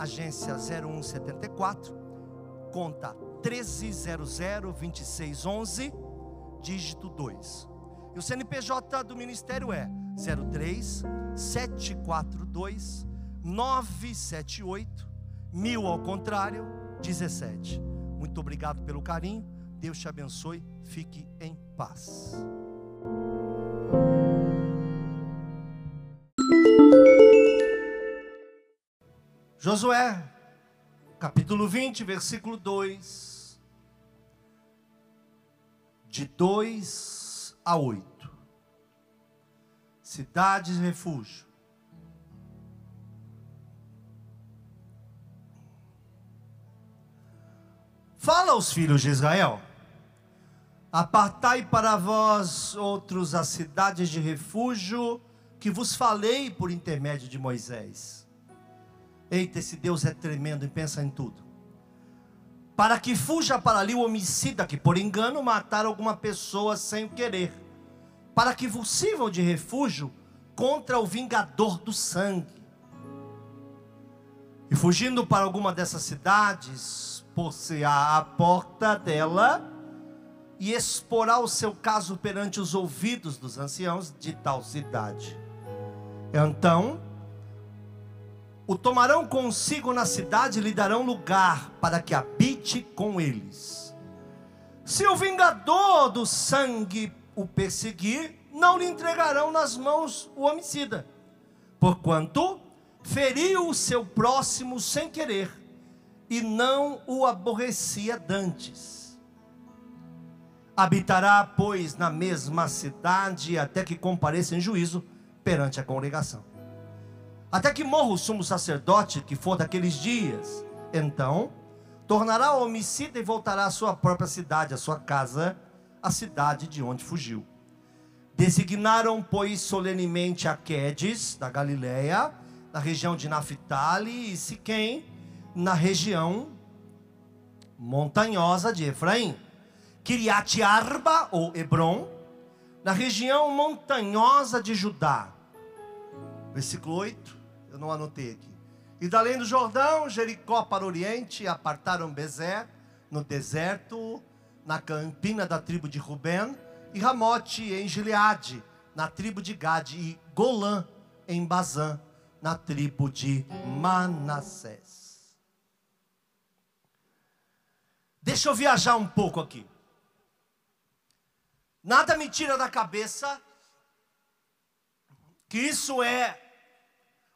agência 0174, conta 13002611, dígito 2. E o CNPJ do ministério é 03 742 978 1000 ao contrário 17. Muito obrigado pelo carinho. Deus te abençoe. Fique em paz. Josué, capítulo 20, versículo 2. De 2 a 8. Cidades de refúgio. Fala aos filhos de Israel: Apartai para vós outros as cidades de refúgio que vos falei por intermédio de Moisés. Eita, esse Deus é tremendo e pensa em tudo. Para que fuja para ali o homicida que por engano matar alguma pessoa sem o querer. Para que vos sirvam de refúgio contra o vingador do sangue. E fugindo para alguma dessas cidades, possear a porta dela e exporá o seu caso perante os ouvidos dos anciãos de tal cidade. Então, o tomarão consigo na cidade e lhe darão lugar para que habite com eles. Se o vingador do sangue o perseguir, não lhe entregarão nas mãos o homicida, porquanto feriu o seu próximo sem querer e não o aborrecia dantes. Habitará, pois, na mesma cidade até que compareça em juízo perante a congregação. Até que morra o sumo sacerdote que for daqueles dias. Então, tornará homicida e voltará à sua própria cidade, à sua casa, a cidade de onde fugiu. Designaram, pois, solenemente a Quedes, da Galileia, na região de Naphtali, e Siquém, na região montanhosa de Efraim. Kiriat Arba, ou Hebron, na região montanhosa de Judá. Versículo 8, eu não anotei aqui. E da além do Jordão, Jericó para o oriente, apartaram Bezer, no deserto, na campina da tribo de Ruben, e Ramote em Gileade, na tribo de Gade, e Golã em Bazã, na tribo de Manassés. Deixa eu viajar um pouco aqui. Nada me tira da cabeça que isso é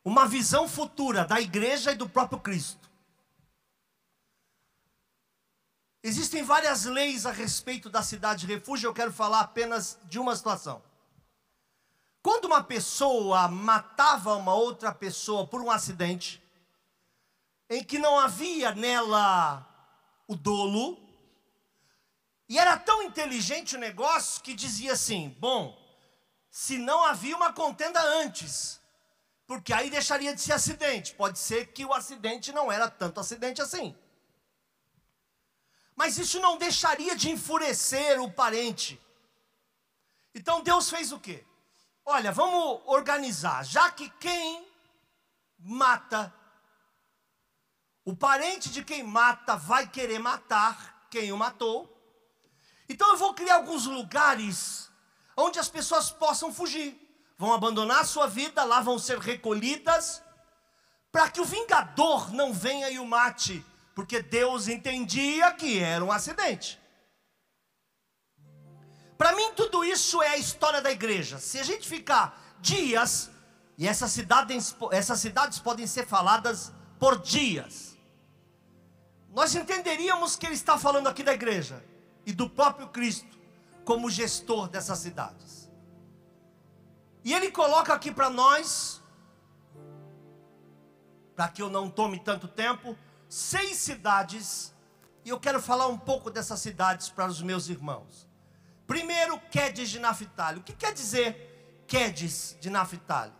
uma visão futura da igreja e do próprio Cristo. Existem várias leis a respeito da cidade de refúgio, eu quero falar apenas de uma situação. Quando uma pessoa matava uma outra pessoa por um acidente, em que não havia nela o dolo, e era tão inteligente o negócio que dizia assim: bom, se não havia uma contenda antes, porque aí deixaria de ser acidente. Pode ser que o acidente não era tanto acidente assim. Mas isso não deixaria de enfurecer o parente. Então Deus fez o quê? Olha, vamos organizar. Já que quem mata, o parente de quem mata vai querer matar quem o matou. Então eu vou criar alguns lugares onde as pessoas possam fugir. Vão abandonar a sua vida, lá vão ser recolhidas, para que o vingador não venha e o mate porque Deus entendia que era um acidente. Para mim, tudo isso é a história da igreja. Se a gente ficar dias, e essas cidades, essas cidades podem ser faladas por dias, nós entenderíamos que ele está falando aqui da igreja e do próprio Cristo como gestor dessas cidades. E ele coloca aqui para nós, para que eu não tome tanto tempo, seis cidades e eu quero falar um pouco dessas cidades para os meus irmãos. Primeiro, Quedes de Naphtali. O que quer dizer Quedes de Naphtali?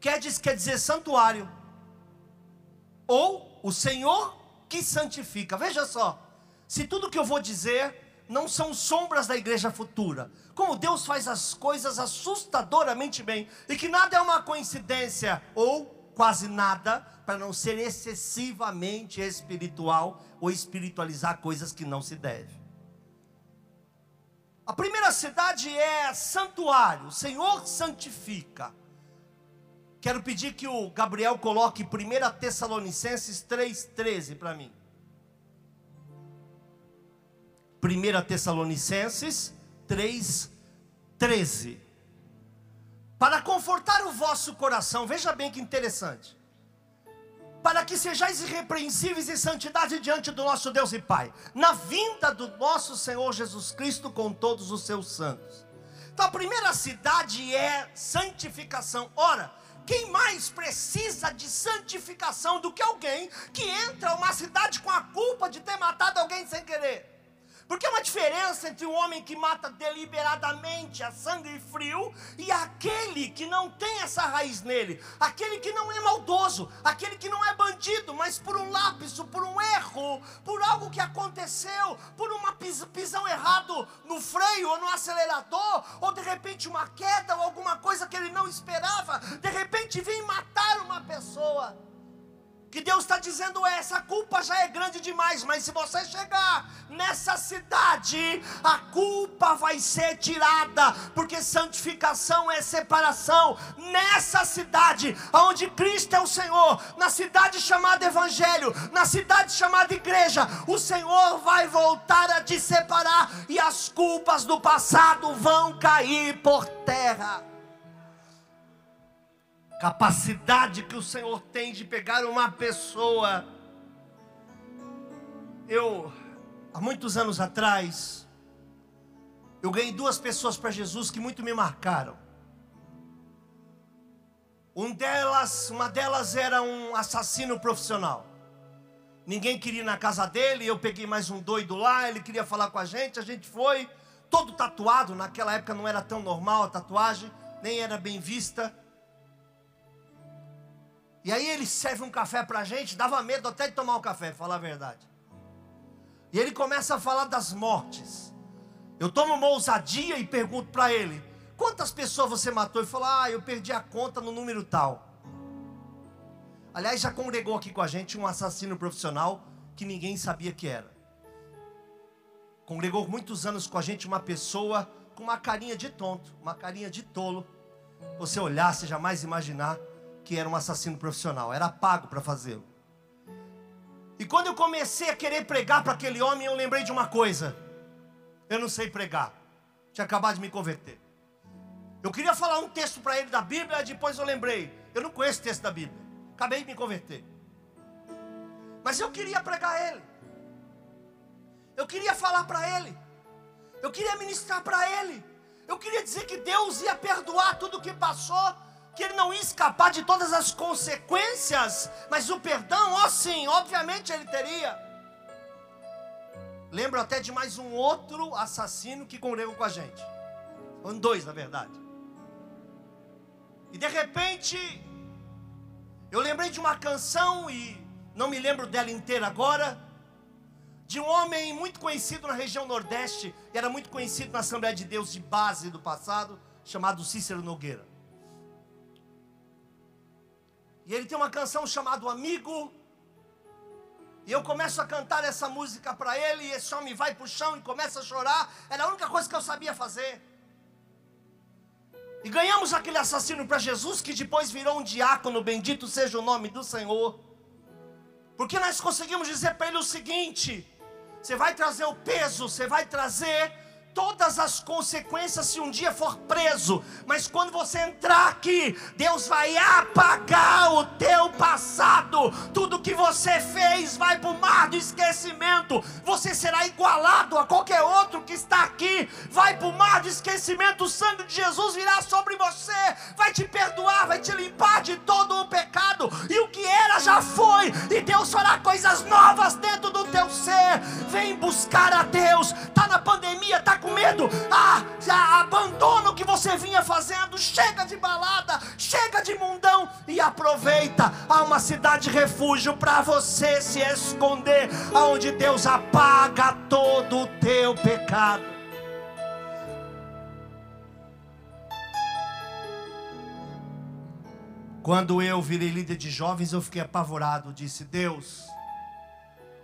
Quedes quer dizer santuário, ou o Senhor que santifica. Veja só, se tudo que eu vou dizer não são sombras da igreja futura, como Deus faz as coisas assustadoramente bem, e que nada é uma coincidência, ou quase nada, para não ser excessivamente espiritual ou espiritualizar coisas que não se deve. A primeira cidade é santuário, o Senhor santifica. Quero pedir que o Gabriel coloque 1 Tessalonicenses 3,13 para mim. 1 Tessalonicenses 3,13. Para confortar o vosso coração, veja bem que interessante para que sejais irrepreensíveis em santidade diante do nosso Deus e Pai, na vinda do nosso Senhor Jesus Cristo com todos os seus santos. Então a primeira cidade é santificação. Ora, quem mais precisa de santificação do que alguém que entra uma cidade com a culpa de ter matado alguém sem querer? Porque é uma diferença entre o homem que mata deliberadamente a sangue frio e aquele que não tem essa raiz nele, aquele que não é maldoso, aquele que não é bandido, mas por um lápis, por um erro, por algo que aconteceu, por uma pis pisão errado no freio ou no acelerador, ou de repente uma queda ou alguma coisa que ele não esperava, de repente vem matar uma pessoa que Deus está dizendo é: essa culpa já é grande demais, mas se você chegar nessa cidade, a culpa vai ser tirada, porque santificação é separação. Nessa cidade, onde Cristo é o Senhor, na cidade chamada Evangelho, na cidade chamada Igreja, o Senhor vai voltar a te separar e as culpas do passado vão cair por terra capacidade que o Senhor tem de pegar uma pessoa. Eu, há muitos anos atrás, eu ganhei duas pessoas para Jesus que muito me marcaram. Um delas, uma delas era um assassino profissional. Ninguém queria ir na casa dele, eu peguei mais um doido lá, ele queria falar com a gente, a gente foi, todo tatuado, naquela época não era tão normal a tatuagem, nem era bem vista. E aí ele serve um café para a gente, dava medo até de tomar o um café, falar a verdade. E ele começa a falar das mortes. Eu tomo uma ousadia e pergunto para ele: quantas pessoas você matou? Ele fala: ah, eu perdi a conta no número tal. Aliás, já congregou aqui com a gente um assassino profissional que ninguém sabia que era. Congregou muitos anos com a gente uma pessoa com uma carinha de tonto, uma carinha de tolo. Você olhar, você jamais imaginar que era um assassino profissional, era pago para fazê-lo. E quando eu comecei a querer pregar para aquele homem, eu lembrei de uma coisa: eu não sei pregar, tinha acabado de me converter. Eu queria falar um texto para ele da Bíblia, depois eu lembrei: eu não conheço o texto da Bíblia, acabei de me converter. Mas eu queria pregar a ele, eu queria falar para ele, eu queria ministrar para ele, eu queria dizer que Deus ia perdoar tudo o que passou que ele não ia escapar de todas as consequências, mas o perdão, ó sim, obviamente ele teria. Lembro até de mais um outro assassino que congregou com a gente. Foram dois, na verdade. E de repente, eu lembrei de uma canção e não me lembro dela inteira agora. De um homem muito conhecido na região Nordeste, e era muito conhecido na Assembleia de Deus de base do passado, chamado Cícero Nogueira. E ele tem uma canção chamada Amigo. E eu começo a cantar essa música para ele, e esse homem vai para o chão e começa a chorar. Era a única coisa que eu sabia fazer. E ganhamos aquele assassino para Jesus, que depois virou um diácono, bendito seja o nome do Senhor. Porque nós conseguimos dizer para ele o seguinte: você vai trazer o peso, você vai trazer todas as consequências se um dia for preso, mas quando você entrar aqui, Deus vai apagar o teu passado, tudo que você fez vai para o mar do esquecimento, você será igualado a qualquer outro que está aqui, vai para o mar do esquecimento, o sangue de Jesus virá sobre você, vai te perdoar, vai te limpar de todo o pecado, e o que era já foi, e Deus fará coisas novas dentro do teu ser. Vem buscar a Deus. Tá na pandemia, tá com medo? Ah, já abandona o que você vinha fazendo. Chega de balada, chega de mundão e aproveita. Há uma cidade refúgio para você se esconder, aonde Deus apaga todo o teu pecado. Quando eu virei líder de jovens, eu fiquei apavorado. Disse: Deus,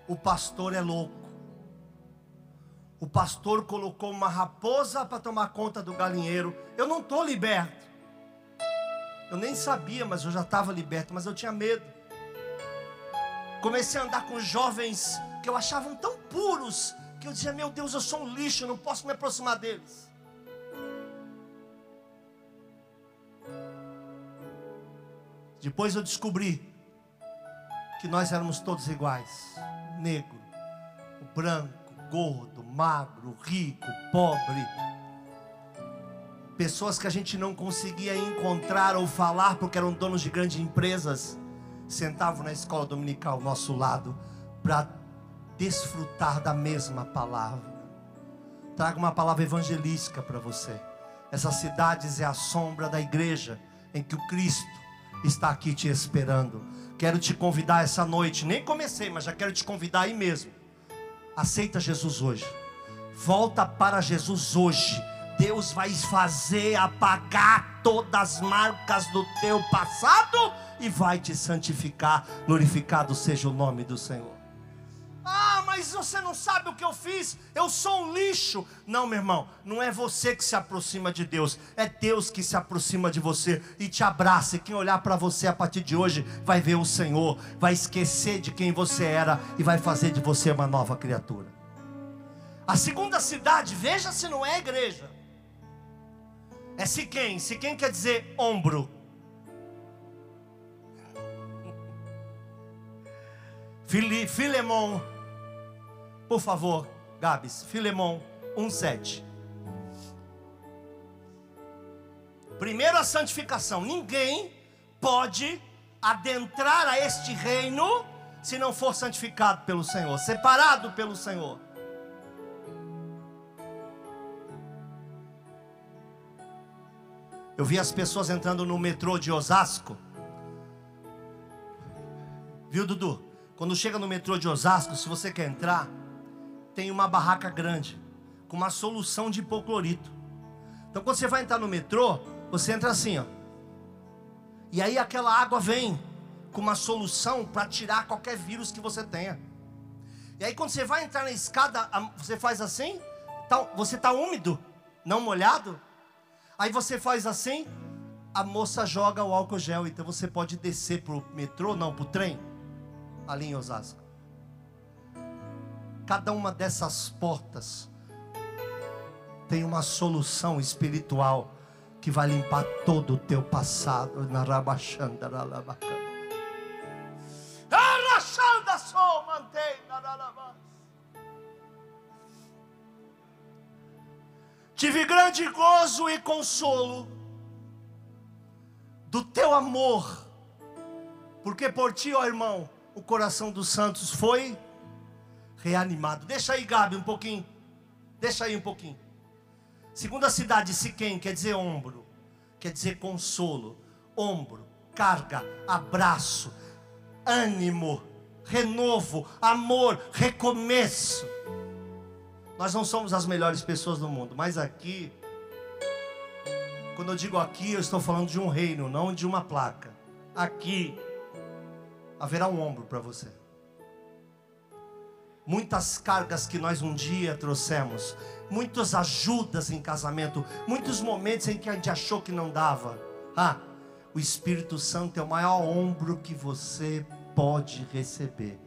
o pastor é louco. O pastor colocou uma raposa para tomar conta do galinheiro. Eu não estou liberto. Eu nem sabia, mas eu já estava liberto, mas eu tinha medo. Comecei a andar com jovens que eu achava tão puros que eu dizia: Meu Deus, eu sou um lixo, eu não posso me aproximar deles. Depois eu descobri que nós éramos todos iguais: negro, branco, gordo, magro, rico, pobre. Pessoas que a gente não conseguia encontrar ou falar porque eram donos de grandes empresas, sentavam na escola dominical ao nosso lado para desfrutar da mesma palavra. Trago uma palavra evangelística para você. Essas cidades é a sombra da igreja em que o Cristo está aqui te esperando. Quero te convidar essa noite, nem comecei, mas já quero te convidar aí mesmo. Aceita Jesus hoje. Volta para Jesus hoje. Deus vai fazer apagar todas as marcas do teu passado e vai te santificar. Glorificado seja o nome do Senhor. Mas você não sabe o que eu fiz, eu sou um lixo. Não, meu irmão, não é você que se aproxima de Deus, é Deus que se aproxima de você e te abraça. E quem olhar para você a partir de hoje vai ver o Senhor, vai esquecer de quem você era e vai fazer de você uma nova criatura. A segunda cidade, veja se não é igreja, é Siquém. Siquém quer dizer ombro. Filemon por favor, Gabs, Filemão 1,7. Primeiro a santificação. Ninguém pode adentrar a este reino se não for santificado pelo Senhor, separado pelo Senhor. Eu vi as pessoas entrando no metrô de Osasco. Viu, Dudu? Quando chega no metrô de Osasco, se você quer entrar, tem uma barraca grande, com uma solução de hipoclorito. Então quando você vai entrar no metrô, você entra assim, ó. E aí aquela água vem com uma solução para tirar qualquer vírus que você tenha. E aí quando você vai entrar na escada, você faz assim, tá, você está úmido, não molhado. Aí você faz assim, a moça joga o álcool gel, então você pode descer pro metrô, não, pro trem, ali em Osasco. Cada uma dessas portas tem uma solução espiritual que vai limpar todo o teu passado. Na rabachanda, Tive grande gozo e consolo do teu amor, porque por ti, ó irmão, o coração dos santos foi reanimado. Deixa aí, Gabi, um pouquinho. Deixa aí um pouquinho. Segunda cidade, Siquém, quer dizer ombro, quer dizer consolo, ombro, carga, abraço, ânimo, renovo, amor, recomeço. Nós não somos as melhores pessoas do mundo, mas aqui, quando eu digo aqui, eu estou falando de um reino, não de uma placa. Aqui haverá um ombro para você muitas cargas que nós um dia trouxemos, muitas ajudas em casamento, muitos momentos em que a gente achou que não dava. Ah, o Espírito Santo é o maior ombro que você pode receber.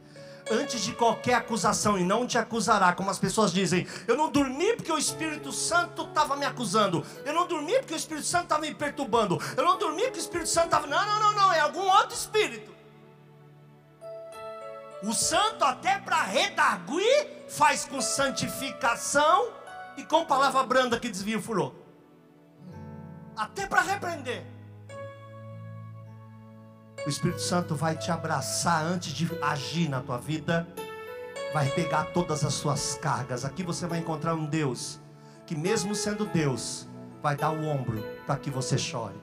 Antes de qualquer acusação, e não te acusará, como as pessoas dizem, eu não dormi porque o Espírito Santo estava me acusando, eu não dormi porque o Espírito Santo estava me perturbando, eu não dormi porque o Espírito Santo estava. Não, não, não, não, é algum outro espírito. O santo, até para redarguir, faz com santificação e com palavra branda que desvia o furor. Até para repreender. O Espírito Santo vai te abraçar antes de agir na tua vida, vai pegar todas as suas cargas. Aqui você vai encontrar um Deus que, mesmo sendo Deus, vai dar o ombro para que você chore,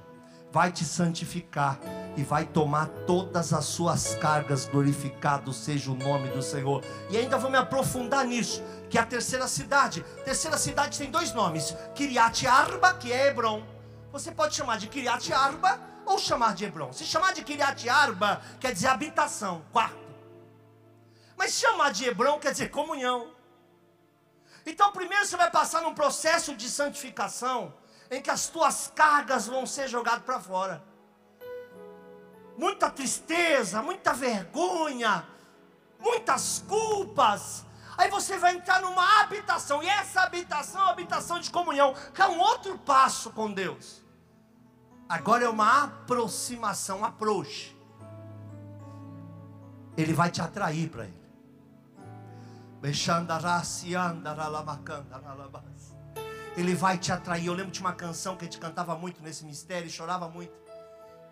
vai te santificar e vai tomar todas as suas cargas, glorificado seja o nome do Senhor. E ainda vou me aprofundar nisso, que é a terceira cidade. A terceira cidade tem dois nomes: Kiriat Arba, que é Hebron. Você pode chamar de Kiriat Arba ou chamar de Hebron. Se chamar de Kiriat Arba, quer dizer habitação, quarto. Mas chamar de Hebron quer dizer comunhão. Então, primeiro você vai passar num processo de santificação, em que as tuas cargas vão ser jogadas para fora. Muita tristeza, muita vergonha, muitas culpas. Aí você vai entrar numa habitação, e essa habitação é uma habitação de comunhão, que é um outro passo com Deus. Agora é uma aproximação, approach. Ele vai te atrair para Ele. Ele vai te atrair. Eu lembro de uma canção que a gente cantava muito nesse mistério chorava muito.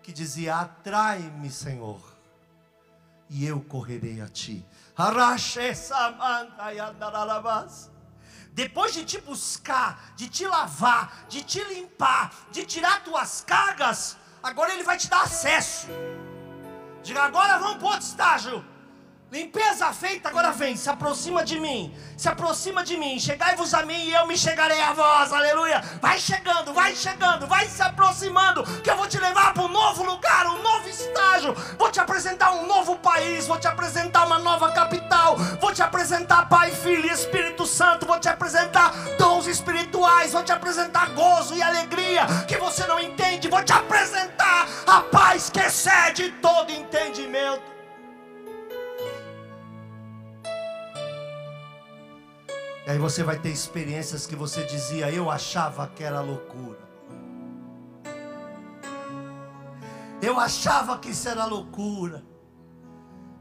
Que dizia: Atrai-me, Senhor, e eu correrei a ti. Depois de te buscar, de te lavar, de te limpar, de tirar tuas cargas, agora Ele vai te dar acesso. Diga, agora vamos para outro estágio. Limpeza feita, agora vem, se aproxima de mim, se aproxima de mim, chegai-vos a mim e eu me chegarei a vós, aleluia. Vai chegando, vai chegando, vai se aproximando, que eu vou te levar para um novo lugar, um novo estágio. Vou te apresentar um novo país, vou te apresentar uma nova capital, vou te apresentar Pai, Filho e Espírito Santo, vou te apresentar dons espirituais, vou te apresentar gozo e alegria que você não entende, vou te apresentar a paz que excede todo entendimento. E aí você vai ter experiências que você dizia, eu achava que era loucura. Eu achava que isso era loucura.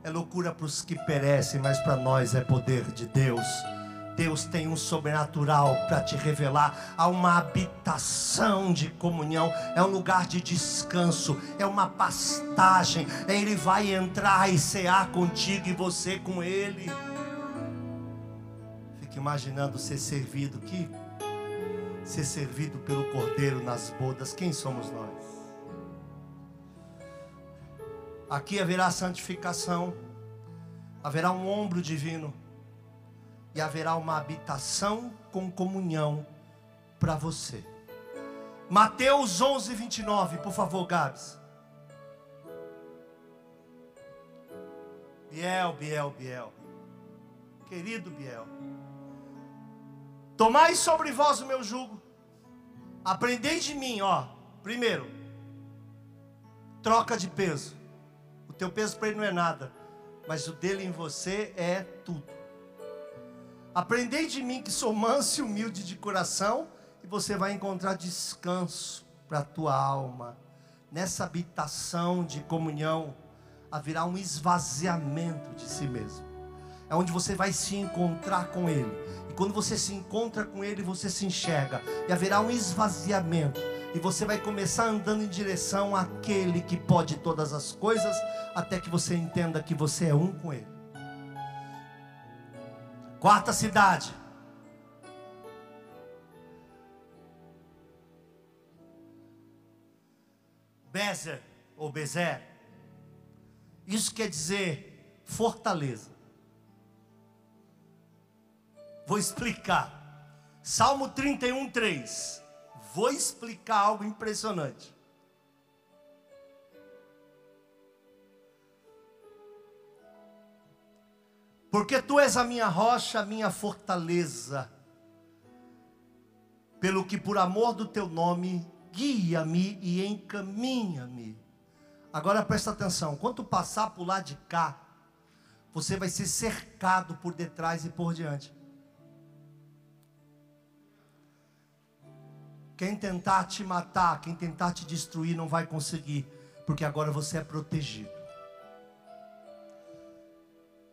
É loucura para os que perecem, mas para nós é poder de Deus. Deus tem um sobrenatural para te revelar. Há uma habitação de comunhão, é um lugar de descanso, é uma pastagem. Ele vai entrar e cear contigo e você com Ele imaginando ser servido, que ser servido pelo Cordeiro nas bodas, quem somos nós? Aqui haverá santificação, haverá um ombro divino e haverá uma habitação com comunhão para você. Mateus 11, 29, por favor, Gabs. Biel, Biel, Biel. Querido Biel. Tomai sobre vós o meu jugo. Aprendei de mim, ó. Primeiro, troca de peso. O teu peso para ele não é nada, mas o dele em você é tudo. Aprendei de mim que sou manso e humilde de coração, e você vai encontrar descanso para a tua alma. Nessa habitação de comunhão haverá um esvaziamento de si mesmo. É onde você vai se encontrar com ele quando você se encontra com Ele, você se enxerga. E haverá um esvaziamento. E você vai começar andando em direção àquele que pode todas as coisas, até que você entenda que você é um com Ele. Quarta cidade. Bezer ou Bezer. Isso quer dizer fortaleza. Vou explicar. Salmo 31, 3. Vou explicar algo impressionante. Porque tu és a minha rocha, a minha fortaleza. Pelo que por amor do teu nome, guia-me e encaminha-me. Agora presta atenção: quando passar por lá de cá, você vai ser cercado por detrás e por diante. Quem tentar te matar, quem tentar te destruir, não vai conseguir, porque agora você é protegido.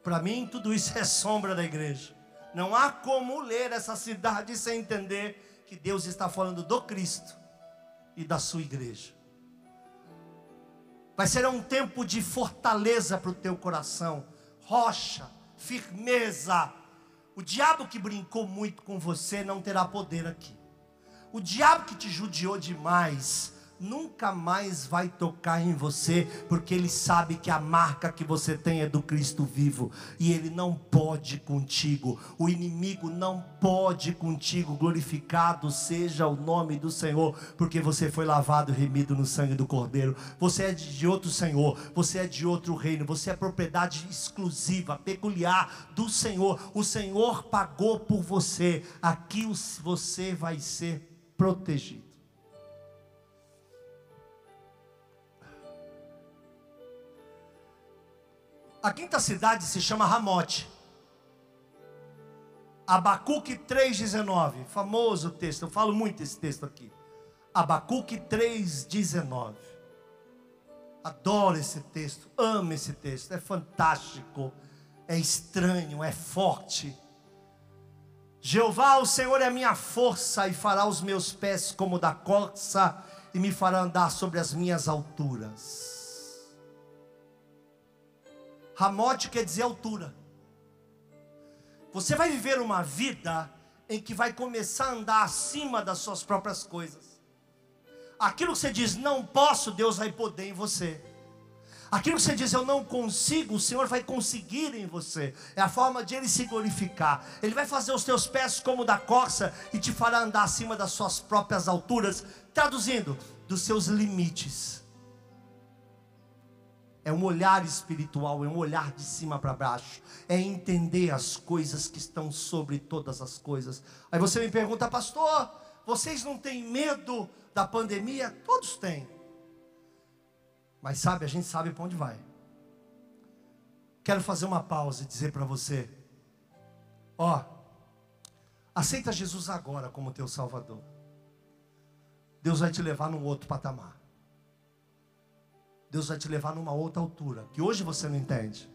Para mim, tudo isso é sombra da igreja. Não há como ler essa cidade sem entender que Deus está falando do Cristo e da sua igreja. Vai ser um tempo de fortaleza para o teu coração, rocha, firmeza. O diabo que brincou muito com você não terá poder aqui. O diabo que te judiou demais nunca mais vai tocar em você, porque ele sabe que a marca que você tem é do Cristo vivo, e ele não pode contigo, o inimigo não pode contigo, glorificado seja o nome do Senhor, porque você foi lavado e remido no sangue do Cordeiro, você é de outro Senhor, você é de outro reino, você é propriedade exclusiva, peculiar do Senhor, o Senhor pagou por você, aqui você vai ser protegido. A quinta cidade se chama Ramote. Abacuque 3,19. Famoso texto, eu falo muito esse texto aqui. Abacuque 3,19. Adoro esse texto, amo esse texto, é fantástico, é estranho, é forte. Jeová, o Senhor é a minha força e fará os meus pés como da corça e me fará andar sobre as minhas alturas. Ramote quer dizer altura. Você vai viver uma vida em que vai começar a andar acima das suas próprias coisas. Aquilo que você diz, não posso, Deus vai poder em você. Aquilo que você diz, eu não consigo, o Senhor vai conseguir em você. É a forma de Ele se glorificar. Ele vai fazer os teus pés como da corça e te fará andar acima das suas próprias alturas. Traduzindo, dos seus limites. É um olhar espiritual, é um olhar de cima para baixo. É entender as coisas que estão sobre todas as coisas. Aí você me pergunta, pastor, vocês não têm medo da pandemia? Todos têm. Mas sabe, a gente sabe para onde vai. Quero fazer uma pausa e dizer para você: ó, aceita Jesus agora como teu Salvador. Deus vai te levar num outro patamar. Deus vai te levar numa outra altura, que hoje você não entende.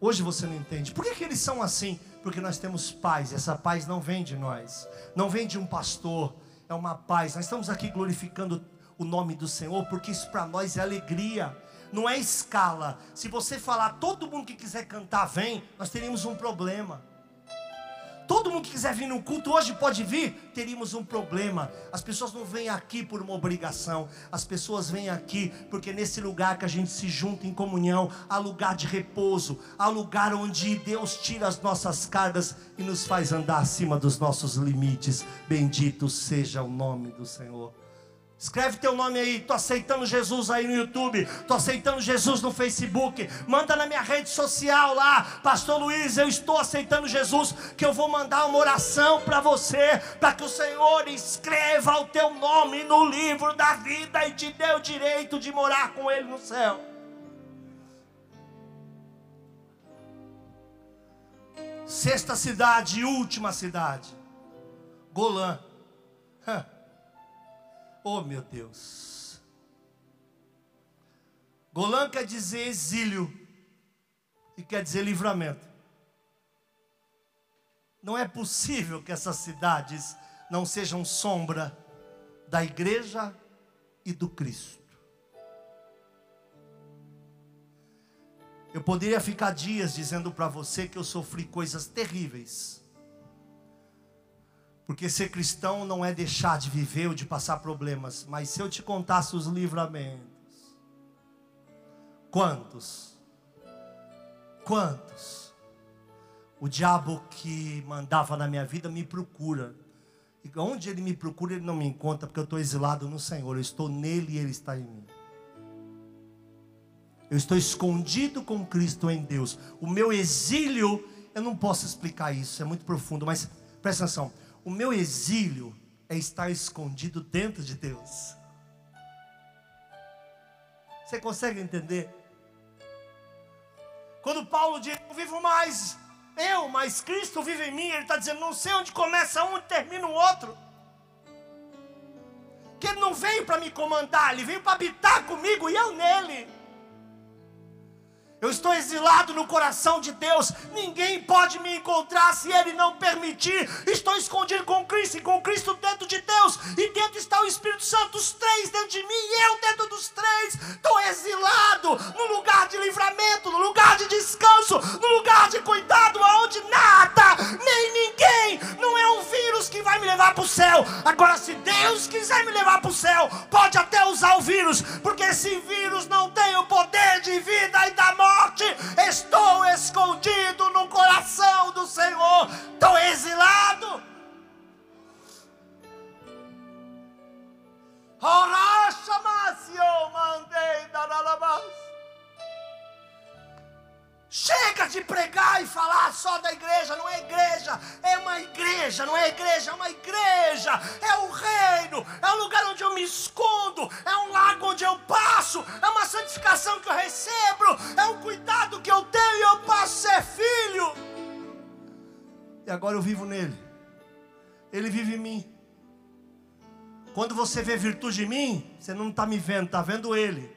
Hoje você não entende. Por que, que eles são assim? Porque nós temos paz, essa paz não vem de nós, não vem de um pastor, é uma paz. Nós estamos aqui glorificando o nome do Senhor, porque isso para nós é alegria, não é escala. Se você falar, todo mundo que quiser cantar, vem, nós teríamos um problema. Todo mundo que quiser vir no culto hoje pode vir, teríamos um problema. As pessoas não vêm aqui por uma obrigação, as pessoas vêm aqui porque nesse lugar que a gente se junta em comunhão, há lugar de repouso, há lugar onde Deus tira as nossas cargas e nos faz andar acima dos nossos limites. Bendito seja o nome do Senhor. Escreve teu nome aí, tô aceitando Jesus aí no YouTube, tô aceitando Jesus no Facebook, manda na minha rede social lá, Pastor Luiz, eu estou aceitando Jesus, que eu vou mandar uma oração para você, para que o Senhor escreva o teu nome no livro da vida e te dê o direito de morar com Ele no céu. Sexta cidade última cidade, Golã. Oh meu Deus. Golã quer dizer exílio e quer dizer livramento. Não é possível que essas cidades não sejam sombra da igreja e do Cristo. Eu poderia ficar dias dizendo para você que eu sofri coisas terríveis porque ser cristão não é deixar de viver ou de passar problemas, mas se eu te contasse os livramentos, quantos? Quantos? O diabo que mandava na minha vida me procura. E onde ele me procura, ele não me encontra, porque eu estou exilado no Senhor. Eu estou nele e ele está em mim. Eu estou escondido com Cristo em Deus. O meu exílio, eu não posso explicar isso, é muito profundo, mas presta atenção. O meu exílio é estar escondido dentro de Deus. Você consegue entender? Quando Paulo diz, não vivo mais eu, mas Cristo vive em mim, ele está dizendo, não sei onde começa um e termina o outro. Que ele não veio para me comandar, ele veio para habitar comigo e eu nele. Eu estou exilado no coração de Deus. Ninguém pode me encontrar se Ele não permitir. Estou escondido com Cristo e com Cristo dentro de Deus. E dentro está o Espírito Santo, os três dentro de mim e eu dentro dos três. Estou exilado no lugar de livramento, no lugar de descanso, no lugar de cuidado, aonde nada, nem ninguém, não é um vírus que vai me levar para o céu. Agora, se Deus quiser me levar para o céu, pode até usar o vírus, porque esse vírus não tem o poder de vida e da morte morte, estou escondido no coração do Senhor, estou exilado. Chega de pregar e falar só da igreja, não é igreja, é uma igreja, não é igreja, é uma igreja, é o reino, é o lugar onde eu me escondo, é um lago onde eu passo, é uma santificação que eu recebo, é um cuidado que eu tenho e eu passo a ser filho. E agora eu vivo nele, ele vive em mim. Quando você vê virtude em mim, você não está me vendo, está vendo ele.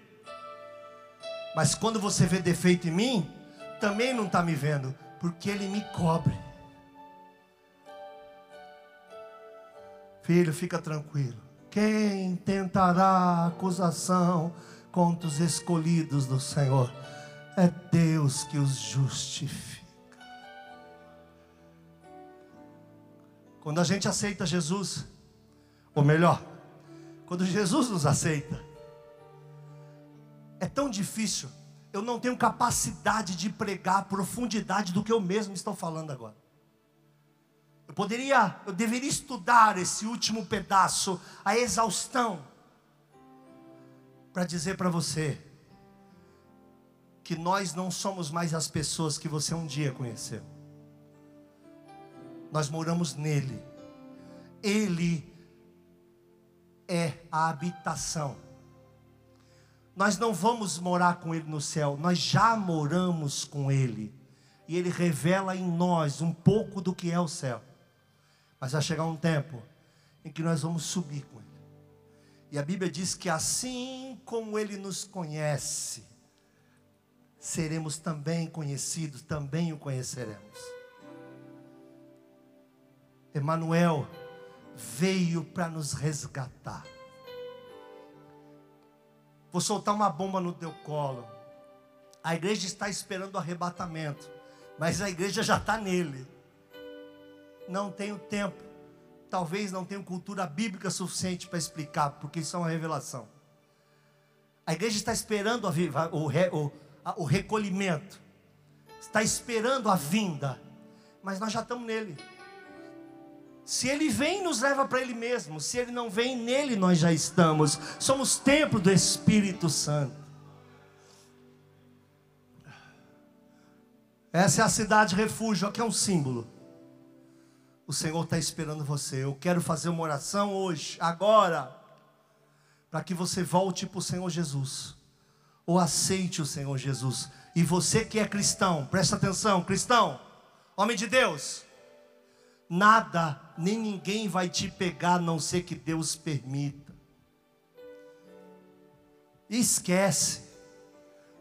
Mas quando você vê defeito em mim, também não está me vendo, porque Ele me cobre. Filho, fica tranquilo. Quem tentará acusação contra os escolhidos do Senhor? É Deus que os justifica. Quando a gente aceita Jesus, ou melhor, quando Jesus nos aceita, é tão difícil eu não tenho capacidade de pregar a profundidade do que eu mesmo estou falando agora. Eu poderia, eu deveria estudar esse último pedaço, a exaustão, para dizer para você que nós não somos mais as pessoas que você um dia conheceu. Nós moramos nele. Ele é a habitação nós não vamos morar com Ele no céu, nós já moramos com Ele. E Ele revela em nós um pouco do que é o céu. Mas vai chegar um tempo em que nós vamos subir com Ele. E a Bíblia diz que assim como Ele nos conhece, seremos também conhecidos, também o conheceremos. Emanuel veio para nos resgatar. Vou soltar uma bomba no teu colo. A igreja está esperando o arrebatamento, mas a igreja já está nele. Não tenho tempo, talvez não tenha cultura bíblica suficiente para explicar, porque isso é uma revelação. A igreja está esperando o, o, o recolhimento, está esperando a vinda, mas nós já estamos nele. Se ele vem, nos leva para ele mesmo. Se ele não vem, nele nós já estamos. Somos templo do Espírito Santo. Essa é a cidade refúgio, aqui é um símbolo. O Senhor está esperando você. Eu quero fazer uma oração hoje, agora, para que você volte para o Senhor Jesus, ou aceite o Senhor Jesus. E você que é cristão, presta atenção, cristão, homem de Deus, nada nem ninguém vai te pegar, a não ser que Deus permita. esquece.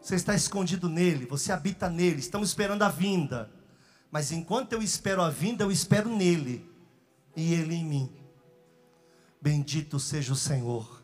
Você está escondido nele, você habita nele. Estamos esperando a vinda. Mas enquanto eu espero a vinda, eu espero nele e ele em mim. Bendito seja o Senhor.